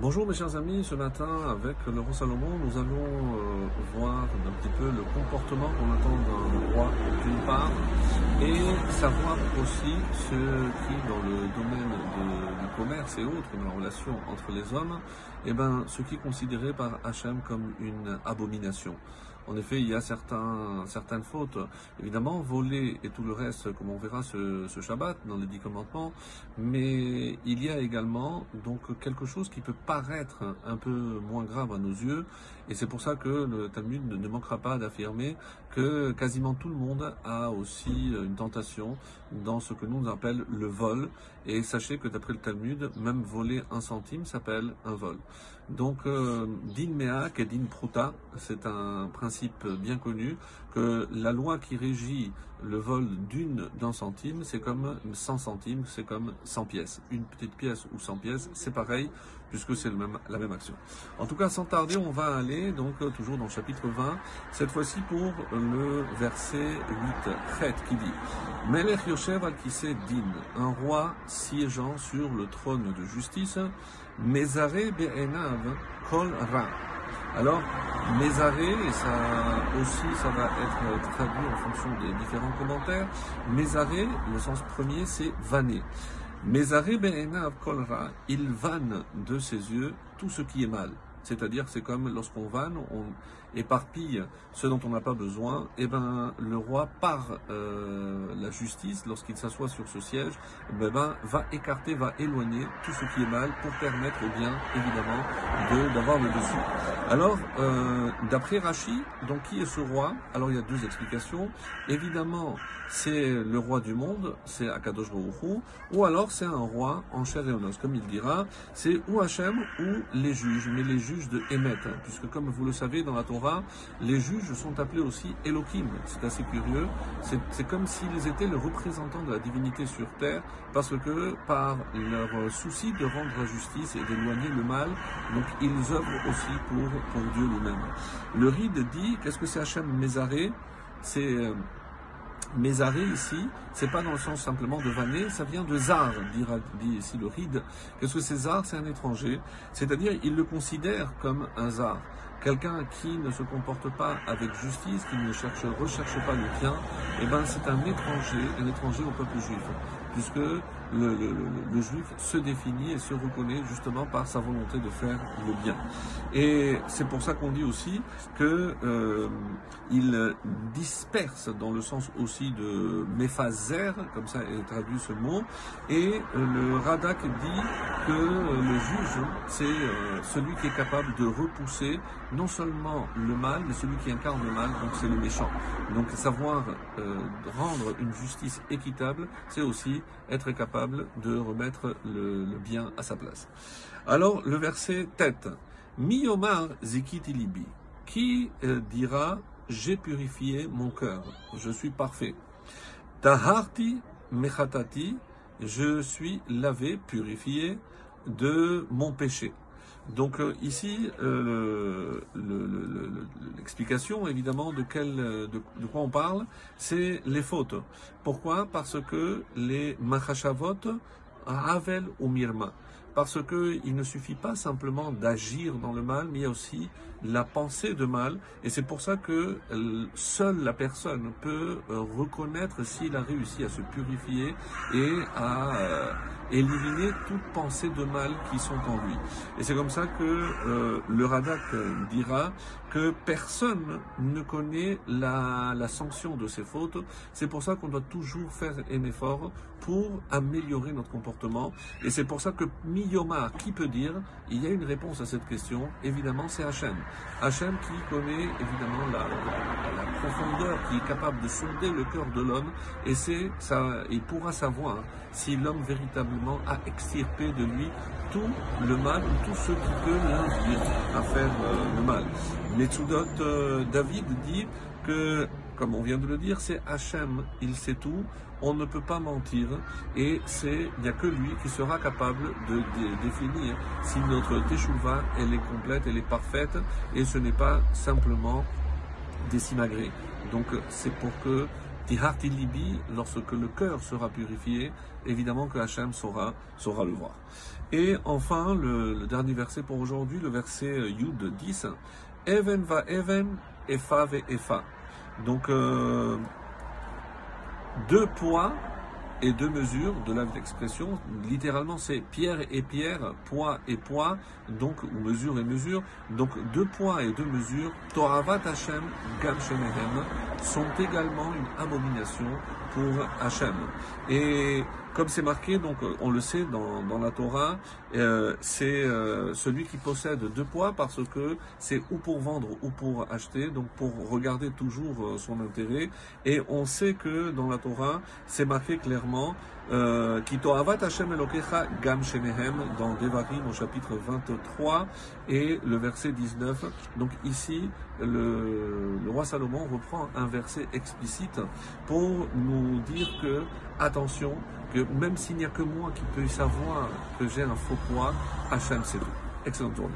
Bonjour mes chers amis, ce matin avec roi Salomon, nous allons euh, voir un petit peu le comportement qu'on attend d'un roi d'une part et savoir aussi ce qui dans le domaine du commerce et autres, dans la relation entre les hommes, eh ben, ce qui est considéré par Hachem comme une abomination. En effet, il y a certaines fautes. Évidemment, voler et tout le reste, comme on verra ce, Shabbat dans les dix commandements, mais il y a également donc quelque chose qui peut paraître un peu moins grave à nos yeux, et c'est pour ça que le Talmud ne manquera pas d'affirmer que quasiment tout le monde a aussi une tentation dans ce que nous appelle le vol. Et sachez que d'après le Talmud, même voler un centime s'appelle un vol. Donc, euh, din meak et din pruta, c'est un principe bien connu que la loi qui régit le vol d'une d'un centime, c'est comme 100 centimes, c'est comme 100 pièces. Une petite pièce ou 100 pièces, c'est pareil, puisque c'est même, la même action. En tout cas, sans tarder, on va aller donc toujours dans le chapitre 20, cette fois-ci pour le verset 8, Chet, qui dit Melech Yoshev al din, un roi siégeant sur le trône de justice, Mezare be'enav kol ra. Alors, Mézaré, et ça aussi, ça va être traduit en fonction des différents commentaires. Mézaré, le sens premier, c'est vanner. Mézaré be'enav kolra, il vanne de ses yeux tout ce qui est mal. C'est-à-dire, c'est comme lorsqu'on vanne, on éparpille ce dont on n'a pas besoin. Et eh ben, le roi, par euh, la justice, lorsqu'il s'assoit sur ce siège, eh ben, va écarter, va éloigner tout ce qui est mal pour permettre au bien, évidemment, d'avoir le dessus. Alors, euh, d'après Rachi, donc qui est ce roi? Alors, il y a deux explications. Évidemment, c'est le roi du monde, c'est Akadosh Baruch ou alors c'est un roi en chair et en os, comme il dira, c'est ou Hachem ou les juges, mais les juges de Emet, hein, puisque comme vous le savez dans la Torah, les juges sont appelés aussi Elohim. C'est assez curieux. C'est comme s'ils étaient le représentant de la divinité sur terre, parce que par leur souci de rendre justice et d'éloigner le mal, donc ils œuvrent aussi pour, pour Dieu lui-même. Le Ride dit, qu'est-ce que c'est Hachem Mézaré C'est euh, Mézaré ici, c'est pas dans le sens simplement de vanner, ça vient de Zar, dit, ici le Ride. Qu'est-ce que c'est Zar? C'est un étranger. C'est-à-dire, il le considère comme un Zar. Quelqu'un qui ne se comporte pas avec justice, qui ne cherche, recherche pas le bien, eh ben c'est un étranger, un étranger au peuple juif. Puisque le, juif se définit et se reconnaît justement par sa volonté de faire le bien. Et c'est pour ça qu'on dit aussi que euh, disperse dans le sens aussi de méphaser, comme ça est traduit ce mot, et le Radak dit que le juge, c'est euh, celui qui est capable de repousser non seulement le mal, mais celui qui incarne le mal, donc c'est le méchant. Donc savoir euh, rendre une justice équitable, c'est aussi être capable de remettre le, bien à sa place. Alors, le verset tête. Miyomar zikitilibi. Qui euh, dira J'ai purifié mon cœur, je suis parfait. Taharti mechatati. Je suis lavé, purifié de mon péché. Donc euh, ici, euh, l'explication évidemment de, quel, de, quoi on parle, c'est les fautes. Pourquoi? Parce que les machashavot, Havel ou Mirma, parce qu'il ne suffit pas simplement d'agir dans le mal, mais il y a aussi la pensée de mal. Et c'est pour ça que euh, seule la personne peut reconnaître s'il a réussi à se purifier et à éliminer toute pensée de mal qui sont en lui. Et c'est comme ça que euh, le Radak dira que personne ne connaît la, sanction de ses fautes. C'est pour ça qu'on doit toujours faire un effort pour améliorer notre comportement. Et c'est pour ça que Miyomar, qui peut dire, il y a une réponse à cette question, évidemment c'est Hachem. Hachem qui connaît évidemment la, la, profondeur, qui est capable de sonder le cœur de l'homme, et c'est ça, il pourra savoir si l'homme véritablement a extirpé de lui tout le mal ou tout ce qui peut l'induire à faire euh, le mal. Metsudot euh, David dit que, comme on vient de le dire, c'est Hachem, il sait tout, on ne peut pas mentir, et c'est, il n'y a que lui qui sera capable de, définir si notre teshuva, elle est complète, elle est parfaite, et ce n'est pas simplement des simagrées. Donc c'est pour que Lorsque le cœur sera purifié, évidemment que Hachem saura, saura le voir. Et enfin, le, dernier verset pour aujourd'hui, le verset Yud 10, Even va Even, Efa ve Efa. Donc, euh, deux poids et deux mesures de la d'expression. Littéralement, c'est pierre et pierre, poids et poids, donc ou mesure et mesure. Donc deux poids et deux mesures, Toravat Hashem, Gam Shemehem, sont également une abomination pour Hachem. Et comme c'est marqué, donc on le sait dans, dans la Torah, euh, c'est euh, celui qui possède deux poids parce que c'est ou pour vendre ou pour acheter, donc pour regarder toujours euh, son intérêt. Et on sait que dans la Torah, c'est marqué clairement euh, Kitoavat Hashem Elokecha Gam Shemehem dans Devarim au chapitre 23 et le verset 19. Donc ici, le roi Salomon reprend un verset explicite pour nous dire que attention, que même s'il n'y a que moi qui peux savoir que j'ai un faux poids, Hachem c'est tout. Excellente journée.